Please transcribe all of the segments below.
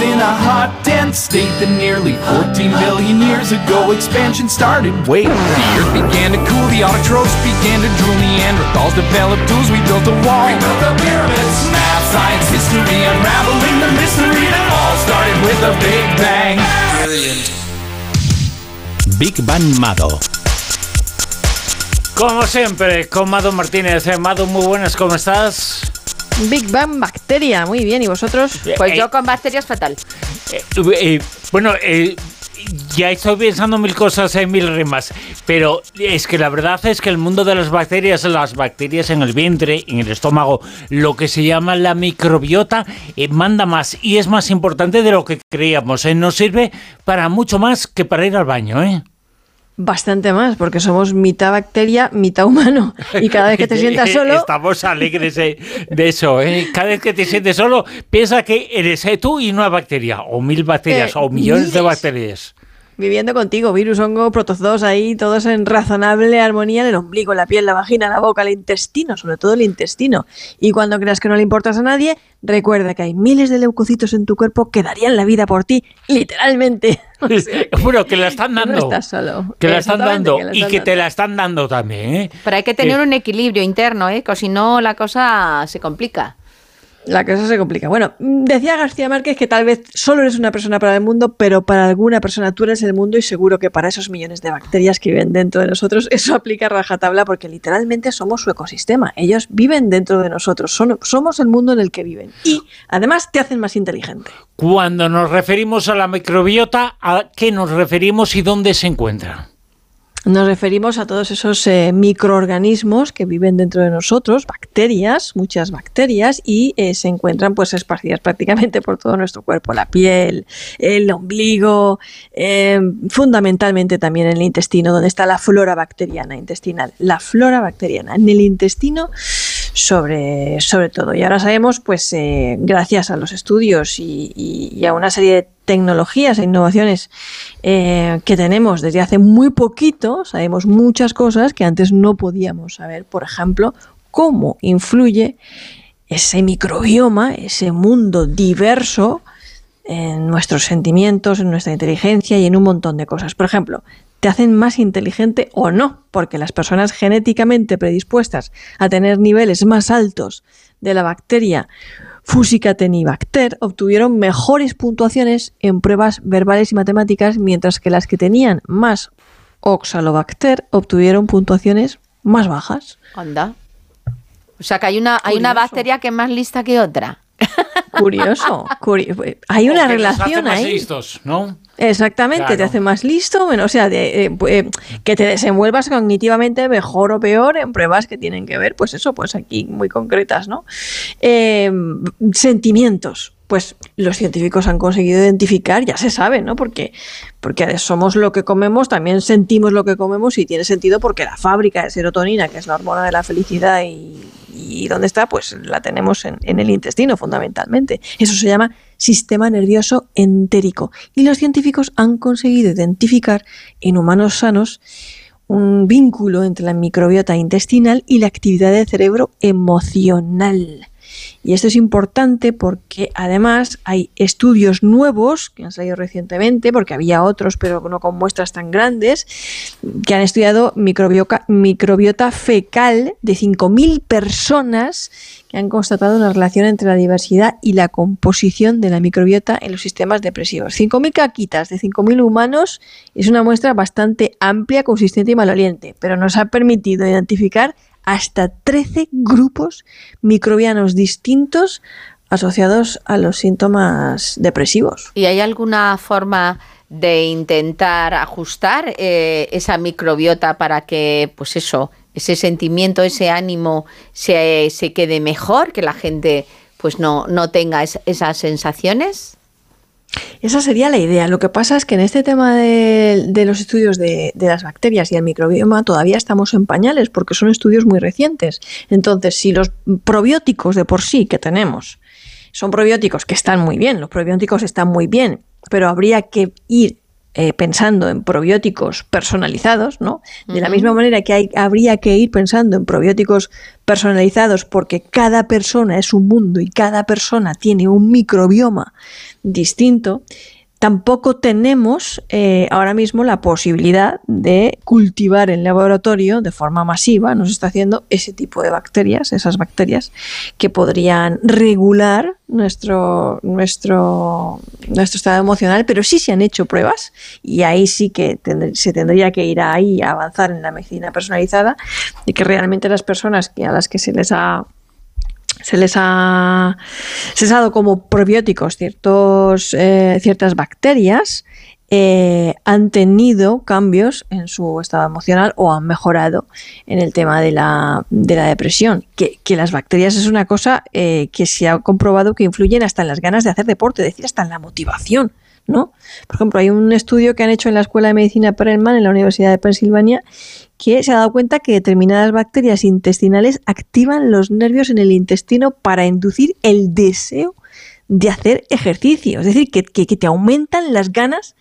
in a hot, dense state that nearly 14 billion years ago expansion started. Wait, the earth began to cool, the autotrophs began to drool, Neanderthals developed tools, we built a wall. We built the pyramids. Math, science, history, unraveling the mystery that all started with a big bang. Brilliant. Big Bang Mado. Como siempre, con Mado Martínez. Eh, Mado, muy buenas, ¿cómo estás? Big Bang Bacteria, muy bien, ¿y vosotros? Pues Eh, yo con bacterias fatal. Eh, eh, bueno, eh, ya estoy pensando mil cosas en mil rimas, pero es que la verdad es que el mundo de las bacterias, las bacterias en el vientre, en el estómago, lo que se llama la microbiota, eh, manda más y es más importante de lo que creíamos. eh. Nos sirve para mucho más que para ir al baño, ¿eh? Bastante más, porque somos mitad bacteria, mitad humano. Y cada vez que te sientas solo, Estamos alegres eh, de eso, ¿eh? Cada vez que te sientes solo, piensa que eres eh, tú y una bacteria, o mil bacterias, Eh, o millones de bacterias. Viviendo contigo, virus, hongo, protozoos ahí, todos en razonable armonía en el ombligo, la piel, la vagina, la boca, el intestino, sobre todo el intestino. Y cuando creas que no le importas a nadie, recuerda que hay miles de leucocitos en tu cuerpo que darían la vida por ti, literalmente. O sea que- Bueno, que la están que no dando. estás solo. Que la están dando que la y que te dando. la están dando también, ¿eh? Pero hay que tener Eh, un equilibrio interno, ¿eh? Que si no la cosa se complica. La cosa se complica. Bueno, decía García Márquez que tal vez solo eres una persona para el mundo, pero para alguna persona tú eres el mundo y seguro que para esos millones de bacterias que viven dentro de nosotros, eso aplica a rajatabla porque literalmente somos su ecosistema. Ellos viven dentro de nosotros, son- somos el mundo en el que viven. Y además te hacen más inteligente. Cuando nos referimos a la microbiota, ¿a qué nos referimos y dónde se encuentra? Nos referimos a todos esos eh, microorganismos que viven dentro de nosotros, bacterias, muchas bacterias, y eh, se encuentran pues esparcidas prácticamente por todo nuestro cuerpo, la piel, el ombligo, eh, fundamentalmente también en el intestino, donde está la flora bacteriana intestinal. La flora bacteriana en el intestino sobre, sobre todo. Y ahora sabemos, pues eh, gracias a los estudios y, a una serie de tecnologías e innovaciones eh, que tenemos desde hace muy poquito, sabemos muchas cosas que antes no podíamos saber. Por ejemplo, cómo influye ese microbioma, ese mundo diverso en nuestros sentimientos, en nuestra inteligencia y en un montón de cosas. Por ejemplo, te hacen más inteligente o no, porque las personas genéticamente predispuestas a tener niveles más altos de la bacteria Fusicatenibacter obtuvieron mejores puntuaciones en pruebas verbales y matemáticas, mientras que las que tenían más Oxalobacter obtuvieron puntuaciones más bajas. Anda. O sea que hay una, hay una bacteria que es más lista que otra. Curioso. curi- hay una nos hace relación más ahí. listos, ¿no? Exactamente, te hace más listo, bueno, o sea, de, eh, eh, que te desenvuelvas cognitivamente mejor o peor en pruebas que tienen que ver, pues eso, pues aquí muy concretas, ¿no? Eh, sentimientos, pues los científicos han conseguido identificar, ya se sabe, ¿no? Porque, porque somos lo que comemos, también sentimos lo que comemos y tiene sentido porque la fábrica de serotonina, que es la hormona de la felicidad y, dónde está, pues la tenemos en, en el intestino fundamentalmente. Eso se llama sistema nervioso entérico. Y los científicos han conseguido identificar en humanos sanos un vínculo entre la microbiota intestinal y la actividad del cerebro emocional. Y esto es importante porque además hay estudios nuevos que han salido recientemente, porque había otros, pero no con muestras tan grandes, que han estudiado microbiota fecal de 5.000 personas que han constatado una relación entre la diversidad y la composición de la microbiota en los sistemas depresivos. 5.000 caquitas de 5.000 humanos es una muestra bastante amplia, consistente y maloliente, pero nos ha permitido identificar hasta 13 grupos microbianos distintos asociados a los síntomas depresivos. ¿Y hay alguna forma de intentar ajustar eh, esa microbiota para que, pues eso, ese sentimiento, ese ánimo se, se quede mejor, que la gente pues no, no tenga es- esas sensaciones? Esa sería la idea. Lo que pasa es que en este tema de, los estudios de, de las bacterias y el microbioma todavía estamos en pañales porque son estudios muy recientes. Entonces, si los probióticos de por sí que tenemos son probióticos que están muy bien, los probióticos están muy bien, pero habría que ir eh, pensando en probióticos personalizados, ¿no? De la misma manera que hay, habría que ir pensando en probióticos personalizados porque cada persona es un mundo y cada persona tiene un microbioma distinto, tampoco tenemos eh, ahora mismo la posibilidad de cultivar en laboratorio de forma masiva, nos está haciendo ese tipo de bacterias, esas bacterias que podrían regular nuestro, nuestro, nuestro estado emocional, pero sí se han hecho pruebas y ahí sí que se tendría que ir ahí a avanzar en la medicina personalizada y que realmente las personas que, a las que se les ha se les ha, se les dado como probióticos ciertos, eh, ciertas bacterias, eh, han tenido cambios en su estado emocional o han mejorado en el tema de la, de la depresión. Que, que, las bacterias es una cosa eh, que se ha comprobado que influyen hasta en las ganas de hacer deporte, es decir, hasta en la motivación. ¿no? Por ejemplo, hay un estudio que han hecho en la Escuela de Medicina Perelman en la Universidad de Pensilvania que se ha dado cuenta que determinadas bacterias intestinales activan los nervios en el intestino para inducir el deseo de hacer ejercicio. Es decir, que, te aumentan las ganas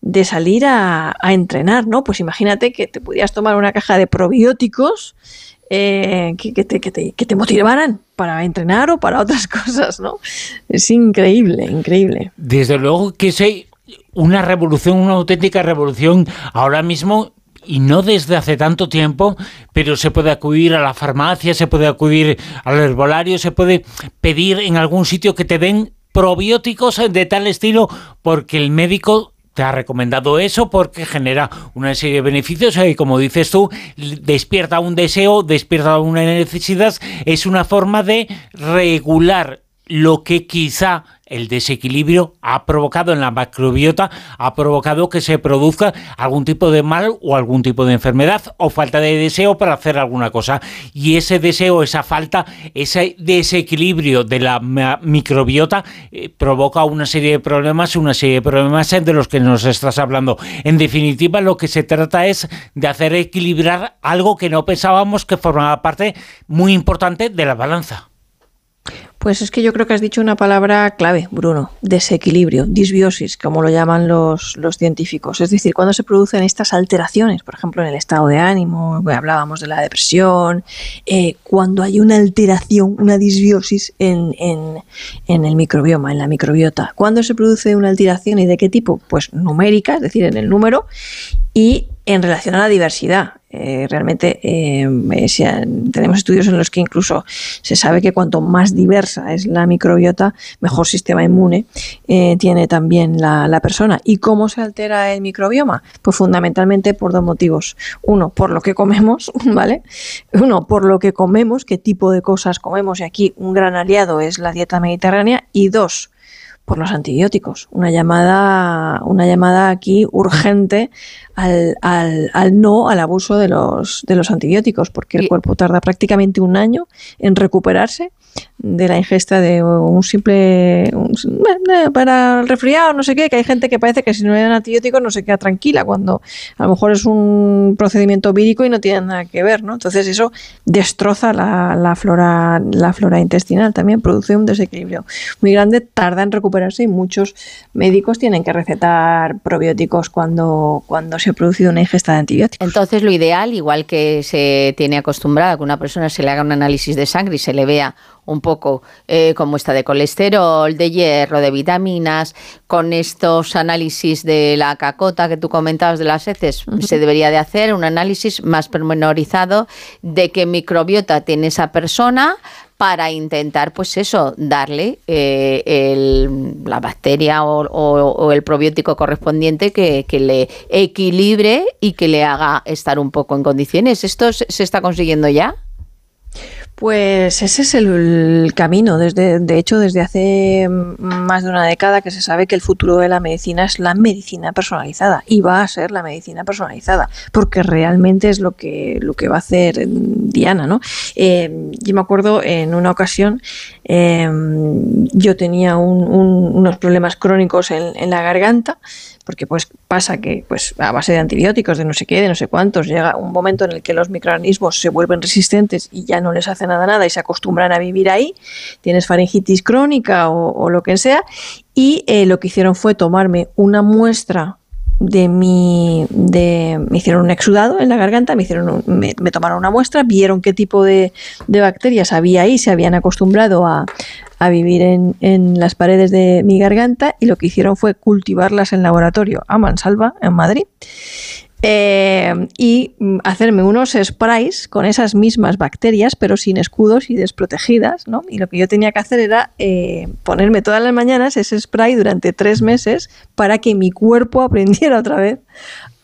de salir a, entrenar, ¿no? Pues imagínate que te pudieras tomar una caja de probióticos eh, que, te, que, te, motivaran para entrenar o para otras cosas, ¿no? Es increíble, increíble. Desde luego que es una revolución, una auténtica revolución. Ahora mismo y no desde hace tanto tiempo, pero se puede acudir a la farmacia, se puede acudir al herbolario, se puede pedir en algún sitio que te den probióticos de tal estilo porque el médico te ha recomendado eso porque genera una serie de beneficios y como dices tú, despierta un deseo, despierta una necesidad, es una forma de regular lo que quizá el desequilibrio ha provocado en la macrobiota, ha provocado que se produzca algún tipo de mal o algún tipo de enfermedad o falta de deseo para hacer alguna cosa. Y ese deseo, esa falta, ese desequilibrio de la microbiota eh, provoca una serie de problemas, una serie de problemas de los que nos estás hablando. En definitiva, lo que se trata es de hacer equilibrar algo que no pensábamos que formaba parte muy importante de la balanza. Pues es que yo creo que has dicho una palabra clave, Bruno, desequilibrio, disbiosis, como lo llaman los, los científicos. Es decir, cuando se producen estas alteraciones, por ejemplo, en el estado de ánimo, hablábamos de la depresión, eh, cuando hay una alteración, una disbiosis en, en, en el microbioma, en la microbiota. ¿Cuándo se produce una alteración y de qué tipo? Pues numérica, es decir, en el número, y en relación a la diversidad. Eh, realmente eh, tenemos estudios en los que incluso se sabe que cuanto más diversa es la microbiota, mejor sistema inmune eh, tiene también la, persona. ¿Y cómo se altera el microbioma? Pues fundamentalmente por dos motivos. Uno, por lo que comemos, ¿vale? Uno, por lo que comemos, qué tipo de cosas comemos. Y aquí un gran aliado es la dieta mediterránea. Y dos, por los antibióticos. Una llamada, una llamada aquí urgente al, al, al, no al abuso de los, de los antibióticos, porque el cuerpo tarda prácticamente un año en recuperarse de la ingesta de un simple para el resfriado, no sé qué, que hay gente que parece que si no le dan antibióticos no se queda tranquila cuando a lo mejor es un procedimiento vírico y no tiene nada que ver, ¿no? Entonces eso destroza la, la flora la flora intestinal, también produce un desequilibrio muy grande, tarda en recuperarse y muchos médicos tienen que recetar probióticos cuando cuando se ha producido una ingesta de antibióticos. Entonces lo ideal, igual que se tiene acostumbrada que una persona se le haga un análisis de sangre y se le vea un poco eh, cómo está de colesterol, de hierro, de vitaminas, con estos análisis de la cacota que tú comentabas de las heces, se debería de hacer un análisis más pormenorizado de qué microbiota tiene esa persona para intentar, pues eso, darle eh, la bacteria o, el probiótico correspondiente que, le equilibre y que le haga estar un poco en condiciones. ¿Esto se está consiguiendo ya? Pues ese es el, camino. Desde, de hecho, desde hace más de una década que se sabe que el futuro de la medicina es la medicina personalizada y va a ser la medicina personalizada, porque realmente es lo que, lo que va a hacer Diana. ¿no? Eh, yo me acuerdo en una ocasión, eh, yo tenía unos problemas crónicos en la garganta porque pues pasa que pues a base de antibióticos, de no sé qué, de no sé cuántos, llega un momento en el que los microorganismos se vuelven resistentes y ya no les hace nada nada y se acostumbran a vivir ahí, tienes faringitis crónica o, lo que sea, y eh, lo que hicieron fue tomarme una muestra de mi de me hicieron un exudado en la garganta me hicieron me, tomaron una muestra vieron qué tipo de, de, bacterias había ahí se habían acostumbrado a, a vivir en, en las paredes de mi garganta y lo que hicieron fue cultivarlas en laboratorio a mansalva en Madrid. Eh, y mm, hacerme unos sprays con esas mismas bacterias, pero sin escudos y desprotegidas, ¿no? Y lo que yo tenía que hacer era eh, ponerme todas las mañanas ese spray durante tres meses para que mi cuerpo aprendiera otra vez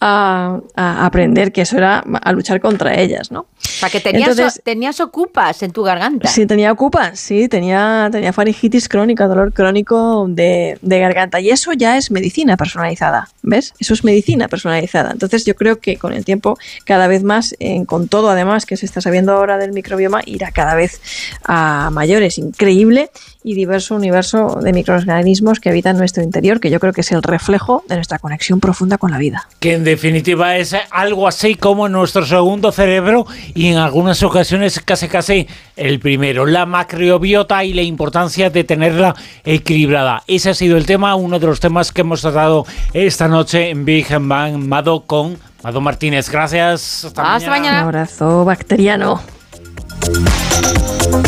a, a aprender que eso era a luchar contra ellas, ¿no? O sea, que tenías, Entonces- tenías ocupas en tu garganta. Sí, tenía ocupas, sí, tenía, tenía faringitis crónica, dolor crónico de, de garganta. Y eso ya es medicina personalizada, ¿ves? Eso es medicina personalizada. Entonces yo creo que con el tiempo, cada vez más, eh, con todo además que se está sabiendo ahora del microbioma, irá cada vez a mayores. Increíble y diverso universo de microorganismos que habitan nuestro interior, que yo creo que es el reflejo de nuestra conexión profunda con la vida. Que en definitiva es algo así como nuestro segundo cerebro y en algunas ocasiones casi casi el primero. La macrobiota y la importancia de tenerla equilibrada. Ese ha sido el tema, uno de los temas que hemos tratado esta noche en Big Bang Mado con Mado Martínez. Gracias. Hasta Un mañana. abrazo bacteriano.